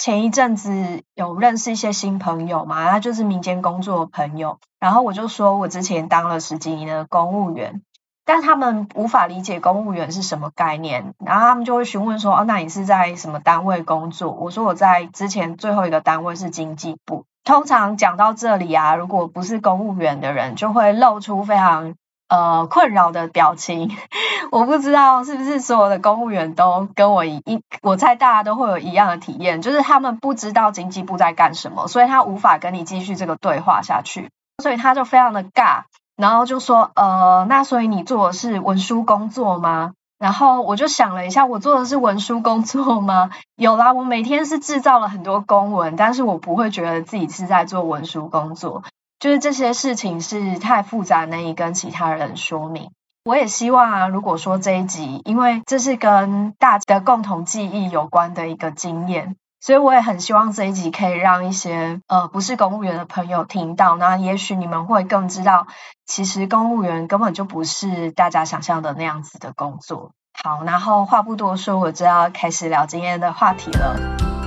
前一阵子有认识一些新朋友嘛，他就是民间工作的朋友，然后我就说我之前当了十几年的公务员。但他们无法理解公务员是什么概念，然后他们就会询问说：“哦，那你是在什么单位工作？”我说：“我在之前最后一个单位是经济部。”通常讲到这里啊，如果不是公务员的人，就会露出非常呃困扰的表情。我不知道是不是所有的公务员都跟我一，我猜大家都会有一样的体验，就是他们不知道经济部在干什么，所以他无法跟你继续这个对话下去，所以他就非常的尬。然后就说，呃，那所以你做的是文书工作吗？然后我就想了一下，我做的是文书工作吗？有啦，我每天是制造了很多公文，但是我不会觉得自己是在做文书工作，就是这些事情是太复杂，难以跟其他人说明。我也希望啊，如果说这一集，因为这是跟大家的共同记忆有关的一个经验。所以我也很希望这一集可以让一些呃不是公务员的朋友听到，那也许你们会更知道，其实公务员根本就不是大家想象的那样子的工作。好，然后话不多说，我就要开始聊今天的话题了。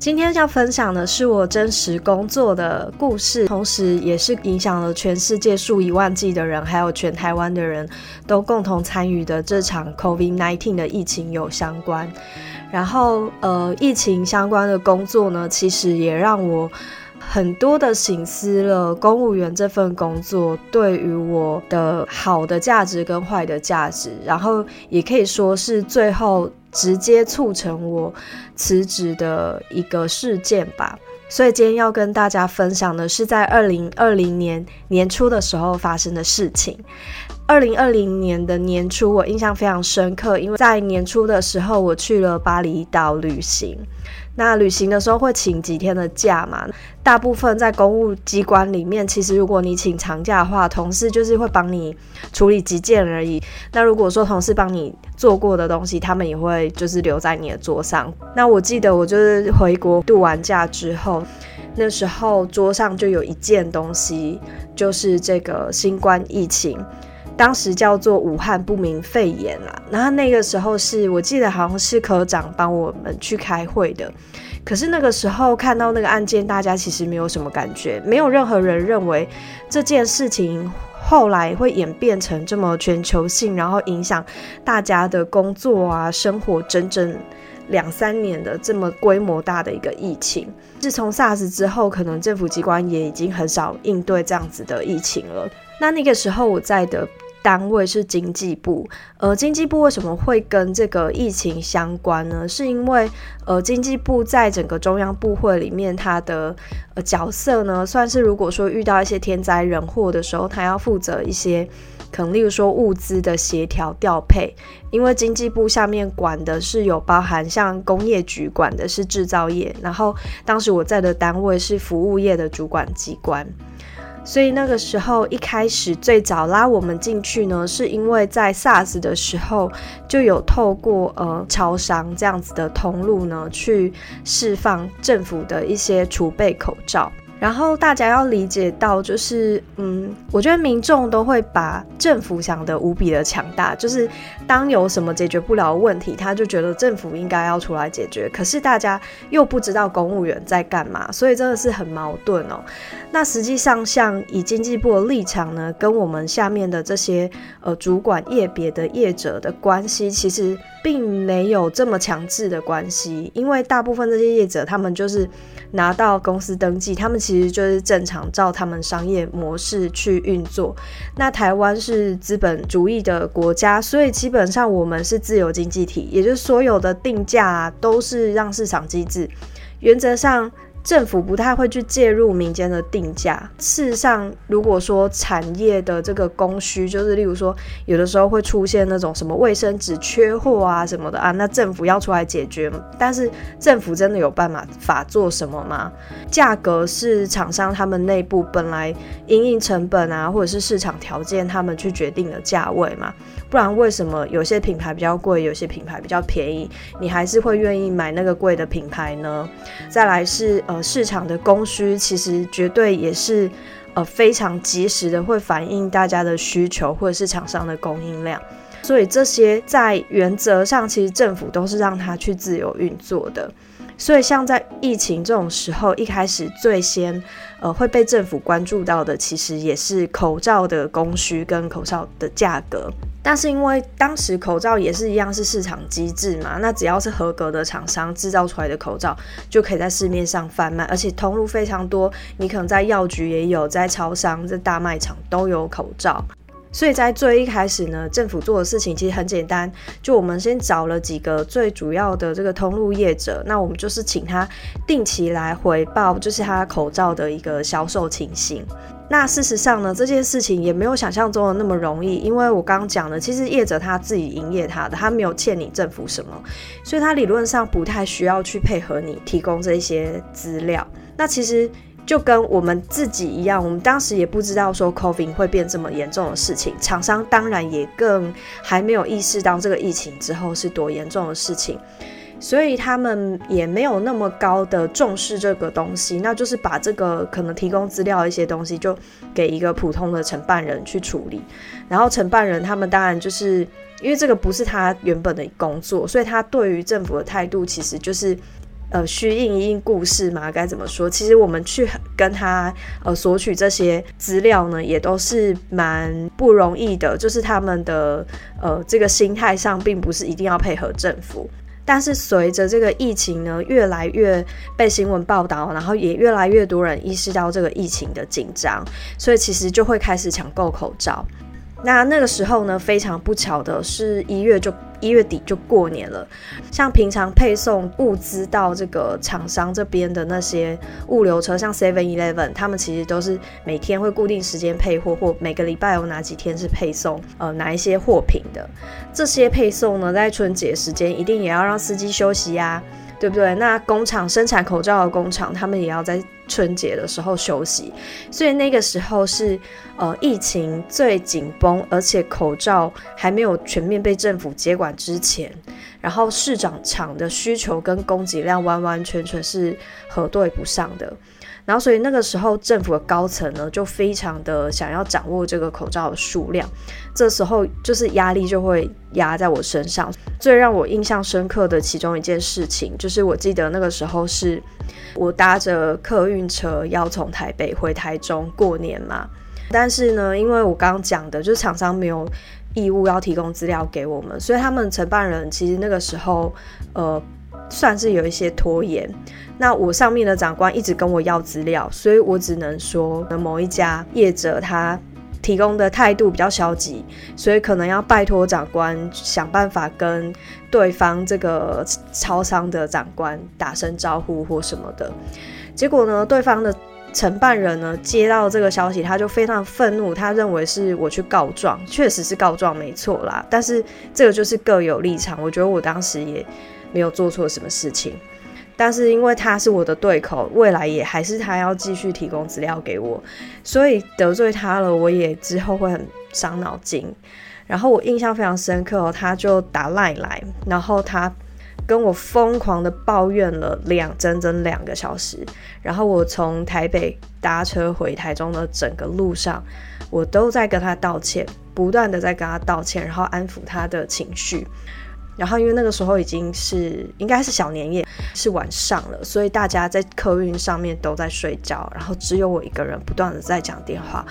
今天要分享的是我真实工作的故事，同时也是影响了全世界数以万计的人，还有全台湾的人都共同参与的这场 COVID-19 的疫情有相关。然后，呃，疫情相关的工作呢，其实也让我很多的醒思了公务员这份工作对于我的好的价值跟坏的价值，然后也可以说是最后。直接促成我辞职的一个事件吧，所以今天要跟大家分享的是在二零二零年年初的时候发生的事情。二零二零年的年初，我印象非常深刻，因为在年初的时候，我去了巴厘岛旅行。那旅行的时候会请几天的假嘛？大部分在公务机关里面，其实如果你请长假的话，同事就是会帮你处理几件而已。那如果说同事帮你做过的东西，他们也会就是留在你的桌上。那我记得我就是回国度完假之后，那时候桌上就有一件东西，就是这个新冠疫情。当时叫做武汉不明肺炎啦，然后那个时候是我记得好像是科长帮我们去开会的，可是那个时候看到那个案件，大家其实没有什么感觉，没有任何人认为这件事情后来会演变成这么全球性，然后影响大家的工作啊、生活，整整两三年的这么规模大的一个疫情。自从 SARS 之后，可能政府机关也已经很少应对这样子的疫情了。那那个时候我在的。单位是经济部，呃，经济部为什么会跟这个疫情相关呢？是因为，呃，经济部在整个中央部会里面，它的呃角色呢，算是如果说遇到一些天灾人祸的时候，它要负责一些，可能例如说物资的协调调配，因为经济部下面管的是有包含像工业局管的是制造业，然后当时我在的单位是服务业的主管机关。所以那个时候一开始最早拉我们进去呢，是因为在 SARS 的时候就有透过呃超商这样子的通路呢，去释放政府的一些储备口罩。然后大家要理解到，就是嗯，我觉得民众都会把政府想得无比的强大，就是当有什么解决不了的问题，他就觉得政府应该要出来解决。可是大家又不知道公务员在干嘛，所以真的是很矛盾哦。那实际上，像以经济部的立场呢，跟我们下面的这些呃主管业别的业者的关系，其实并没有这么强制的关系，因为大部分这些业者他们就是拿到公司登记，他们。其实就是正常照他们商业模式去运作。那台湾是资本主义的国家，所以基本上我们是自由经济体，也就是所有的定价都是让市场机制，原则上。政府不太会去介入民间的定价。事实上，如果说产业的这个供需，就是例如说，有的时候会出现那种什么卫生纸缺货啊什么的啊，那政府要出来解决。但是政府真的有办法法做什么吗？价格是厂商他们内部本来因应成本啊，或者是市场条件他们去决定的价位嘛？不然为什么有些品牌比较贵，有些品牌比较便宜，你还是会愿意买那个贵的品牌呢？再来是。呃，市场的供需其实绝对也是呃非常及时的，会反映大家的需求或者是厂商的供应量。所以这些在原则上，其实政府都是让它去自由运作的。所以像在疫情这种时候，一开始最先呃会被政府关注到的，其实也是口罩的供需跟口罩的价格。但是因为当时口罩也是一样是市场机制嘛，那只要是合格的厂商制造出来的口罩，就可以在市面上贩卖，而且通路非常多，你可能在药局也有，在超商、在大卖场都有口罩。所以在最一开始呢，政府做的事情其实很简单，就我们先找了几个最主要的这个通路业者，那我们就是请他定期来回报，就是他口罩的一个销售情形。那事实上呢，这件事情也没有想象中的那么容易，因为我刚刚讲的，其实业者他自己营业他的，他没有欠你政府什么，所以他理论上不太需要去配合你提供这些资料。那其实。就跟我们自己一样，我们当时也不知道说 COVID 会变这么严重的事情，厂商当然也更还没有意识到这个疫情之后是多严重的事情，所以他们也没有那么高的重视这个东西，那就是把这个可能提供资料一些东西就给一个普通的承办人去处理，然后承办人他们当然就是因为这个不是他原本的工作，所以他对于政府的态度其实就是。呃，虚应一应故事嘛，该怎么说？其实我们去跟他呃索取这些资料呢，也都是蛮不容易的。就是他们的呃这个心态上，并不是一定要配合政府。但是随着这个疫情呢，越来越被新闻报道，然后也越来越多人意识到这个疫情的紧张，所以其实就会开始抢购口罩。那那个时候呢，非常不巧的是一月就一月底就过年了。像平常配送物资到这个厂商这边的那些物流车，像 Seven Eleven，他们其实都是每天会固定时间配货，或每个礼拜有哪几天是配送呃哪一些货品的。这些配送呢，在春节时间一定也要让司机休息呀。对不对？那工厂生产口罩的工厂，他们也要在春节的时候休息，所以那个时候是呃疫情最紧绷，而且口罩还没有全面被政府接管之前，然后市场厂的需求跟供给量完完全全是核对不上的。然后，所以那个时候政府的高层呢，就非常的想要掌握这个口罩的数量。这时候就是压力就会压在我身上。最让我印象深刻的其中一件事情，就是我记得那个时候是我搭着客运车要从台北回台中过年嘛。但是呢，因为我刚刚讲的，就是厂商没有义务要提供资料给我们，所以他们承办人其实那个时候呃算是有一些拖延。那我上面的长官一直跟我要资料，所以我只能说某一家业者他提供的态度比较消极，所以可能要拜托长官想办法跟对方这个超商的长官打声招呼或什么的。结果呢，对方的承办人呢接到这个消息，他就非常愤怒，他认为是我去告状，确实是告状没错啦。但是这个就是各有立场，我觉得我当时也没有做错什么事情。但是因为他是我的对口，未来也还是他要继续提供资料给我，所以得罪他了，我也之后会很伤脑筋。然后我印象非常深刻哦，他就打赖来，然后他跟我疯狂的抱怨了两整整两个小时。然后我从台北搭车回台中的整个路上，我都在跟他道歉，不断的在跟他道歉，然后安抚他的情绪。然后因为那个时候已经是应该是小年夜，是晚上了，所以大家在客运上面都在睡觉，然后只有我一个人不断的在讲电话，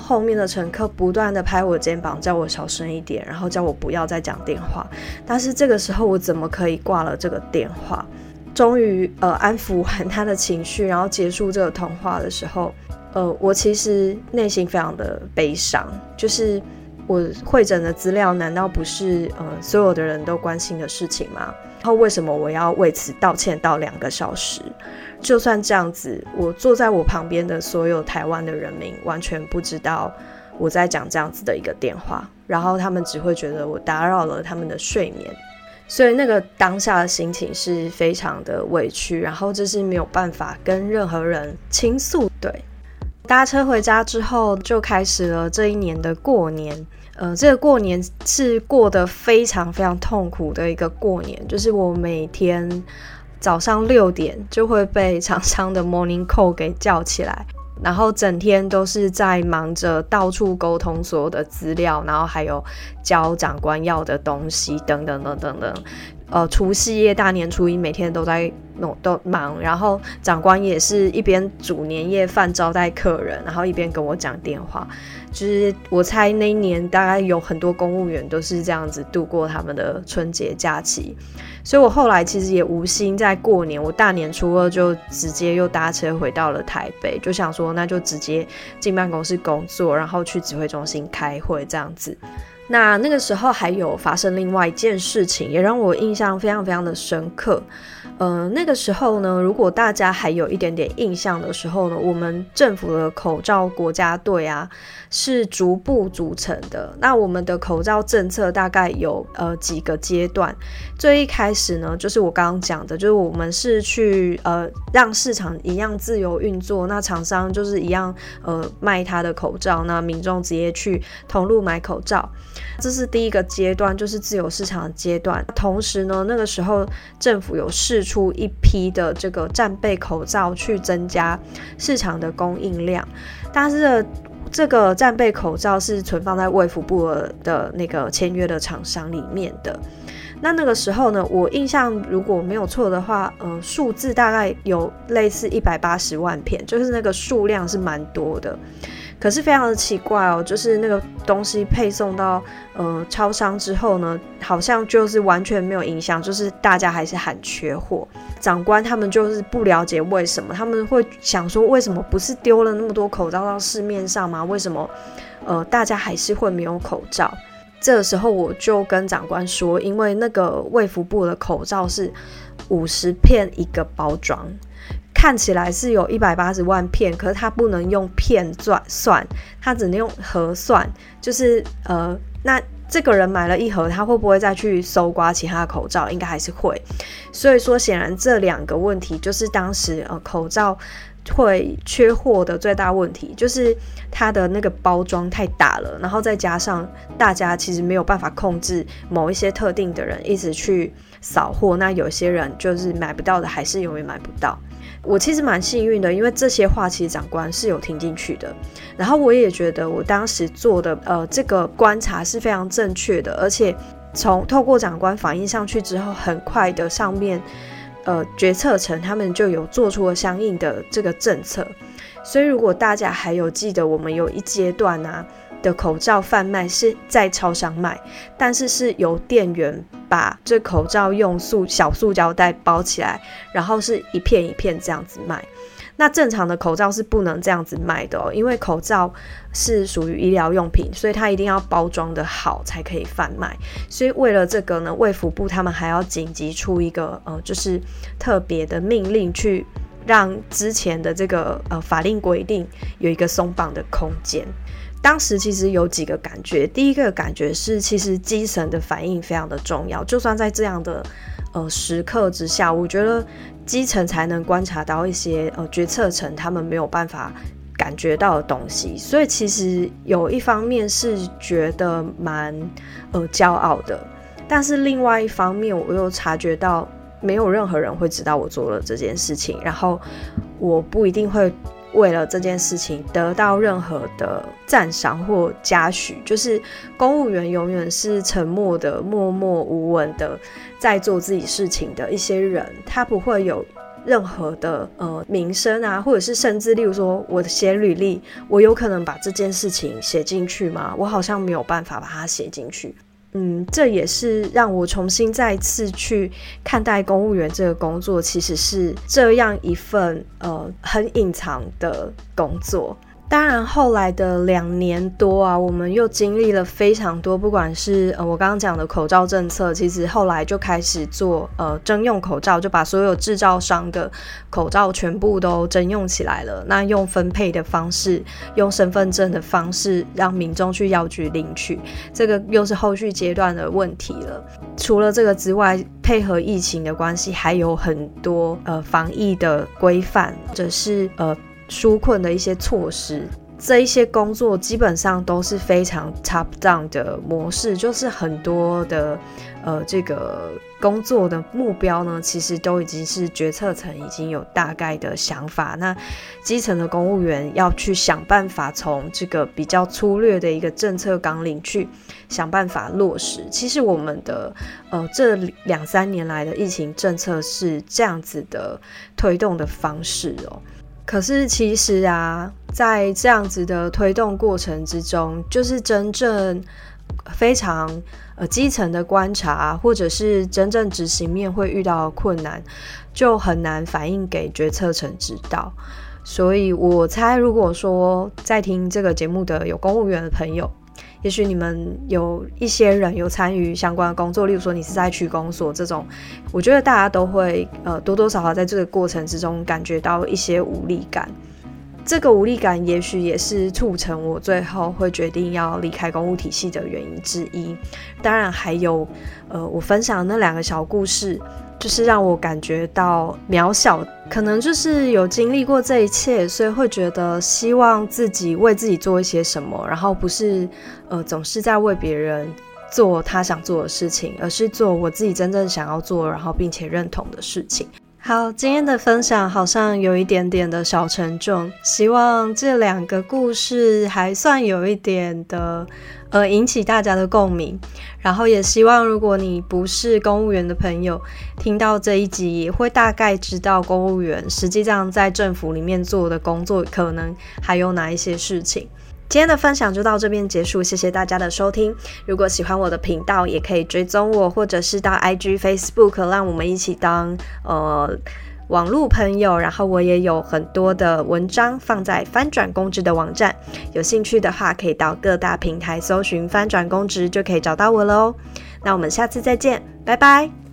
后面的乘客不断的拍我肩膀，叫我小声一点，然后叫我不要再讲电话。但是这个时候我怎么可以挂了这个电话？终于呃安抚完他的情绪，然后结束这个通话的时候，呃我其实内心非常的悲伤，就是。我会诊的资料难道不是呃所有的人都关心的事情吗？然后为什么我要为此道歉到两个小时？就算这样子，我坐在我旁边的所有台湾的人民完全不知道我在讲这样子的一个电话，然后他们只会觉得我打扰了他们的睡眠，所以那个当下的心情是非常的委屈，然后这是没有办法跟任何人倾诉。对，搭车回家之后，就开始了这一年的过年。呃，这个过年是过得非常非常痛苦的一个过年，就是我每天早上六点就会被厂商 的 morning call 给叫起来，然后整天都是在忙着到处沟通所有的资料，然后还有教长官要的东西等等等等等。呃，除夕夜、大年初一，每天都在弄都忙，然后长官也是一边煮年夜饭招待客人，然后一边跟我讲电话。就是我猜那一年大概有很多公务员都是这样子度过他们的春节假期，所以我后来其实也无心在过年，我大年初二就直接又搭车回到了台北，就想说那就直接进办公室工作，然后去指挥中心开会这样子。那那个时候还有发生另外一件事情，也让我印象非常非常的深刻。呃，那个时候呢，如果大家还有一点点印象的时候呢，我们政府的口罩国家队啊是逐步组成的。那我们的口罩政策大概有呃几个阶段。最一开始呢，就是我刚刚讲的，就是我们是去呃让市场一样自由运作，那厂商就是一样呃卖他的口罩，那民众直接去同路买口罩。这是第一个阶段，就是自由市场的阶段。同时呢，那个时候政府有试出一批的这个战备口罩，去增加市场的供应量。但是这个战备口罩是存放在卫福部的那个签约的厂商里面的。那那个时候呢，我印象如果没有错的话，呃，数字大概有类似一百八十万片，就是那个数量是蛮多的。可是非常的奇怪哦，就是那个东西配送到呃超商之后呢，好像就是完全没有影响，就是大家还是喊缺货。长官他们就是不了解为什么，他们会想说为什么不是丢了那么多口罩到市面上吗？为什么呃大家还是会没有口罩？这个时候我就跟长官说，因为那个卫福部的口罩是五十片一个包装。看起来是有一百八十万片，可是它不能用片算算，它只能用盒算。就是呃，那这个人买了一盒，他会不会再去搜刮其他的口罩？应该还是会。所以说，显然这两个问题就是当时呃口罩会缺货的最大问题，就是它的那个包装太大了，然后再加上大家其实没有办法控制某一些特定的人一直去扫货，那有些人就是买不到的，还是永远买不到。我其实蛮幸运的，因为这些话其实长官是有听进去的，然后我也觉得我当时做的呃这个观察是非常正确的，而且从透过长官反映上去之后，很快的上面呃决策层他们就有做出了相应的这个政策，所以如果大家还有记得我们有一阶段啊。的口罩贩卖是在超商卖，但是是由店员把这口罩用塑小塑胶袋包起来，然后是一片一片这样子卖。那正常的口罩是不能这样子卖的哦，因为口罩是属于医疗用品，所以它一定要包装的好才可以贩卖。所以为了这个呢，卫福部他们还要紧急出一个呃，就是特别的命令，去让之前的这个呃法令规定有一个松绑的空间。当时其实有几个感觉，第一个感觉是，其实基层的反应非常的重要。就算在这样的呃时刻之下，我觉得基层才能观察到一些呃决策层他们没有办法感觉到的东西。所以其实有一方面是觉得蛮呃骄傲的，但是另外一方面我又察觉到没有任何人会知道我做了这件事情，然后我不一定会。为了这件事情得到任何的赞赏或嘉许，就是公务员永远是沉默的、默默无闻的，在做自己事情的一些人，他不会有任何的呃名声啊，或者是甚至例如说我的写履历，我有可能把这件事情写进去吗？我好像没有办法把它写进去。嗯，这也是让我重新再次去看待公务员这个工作，其实是这样一份呃很隐藏的工作。当然，后来的两年多啊，我们又经历了非常多，不管是呃我刚刚讲的口罩政策，其实后来就开始做呃征用口罩，就把所有制造商的口罩全部都征用起来了。那用分配的方式，用身份证的方式，让民众去药局领取，这个又是后续阶段的问题了。除了这个之外，配合疫情的关系，还有很多呃防疫的规范，或者是呃。纾困的一些措施，这一些工作基本上都是非常 top down 的模式，就是很多的呃这个工作的目标呢，其实都已经是决策层已经有大概的想法。那基层的公务员要去想办法从这个比较粗略的一个政策纲领去想办法落实。其实我们的呃这两三年来的疫情政策是这样子的推动的方式哦。可是其实啊，在这样子的推动过程之中，就是真正非常呃基层的观察，或者是真正执行面会遇到困难，就很难反映给决策层知道。所以我猜，如果说在听这个节目的有公务员的朋友，也许你们有一些人有参与相关的工作，例如说你是在区公所这种，我觉得大家都会呃多多少少在这个过程之中感觉到一些无力感。这个无力感也许也是促成我最后会决定要离开公务体系的原因之一。当然还有呃我分享的那两个小故事。就是让我感觉到渺小，可能就是有经历过这一切，所以会觉得希望自己为自己做一些什么，然后不是呃总是在为别人做他想做的事情，而是做我自己真正想要做，然后并且认同的事情。好，今天的分享好像有一点点的小沉重，希望这两个故事还算有一点的，呃，引起大家的共鸣。然后也希望，如果你不是公务员的朋友，听到这一集也会大概知道公务员实际上在政府里面做的工作可能还有哪一些事情。今天的分享就到这边结束，谢谢大家的收听。如果喜欢我的频道，也可以追踪我，或者是到 IG、Facebook，让我们一起当呃网络朋友。然后我也有很多的文章放在翻转公职的网站，有兴趣的话可以到各大平台搜寻翻转公职，就可以找到我了哦。那我们下次再见，拜拜。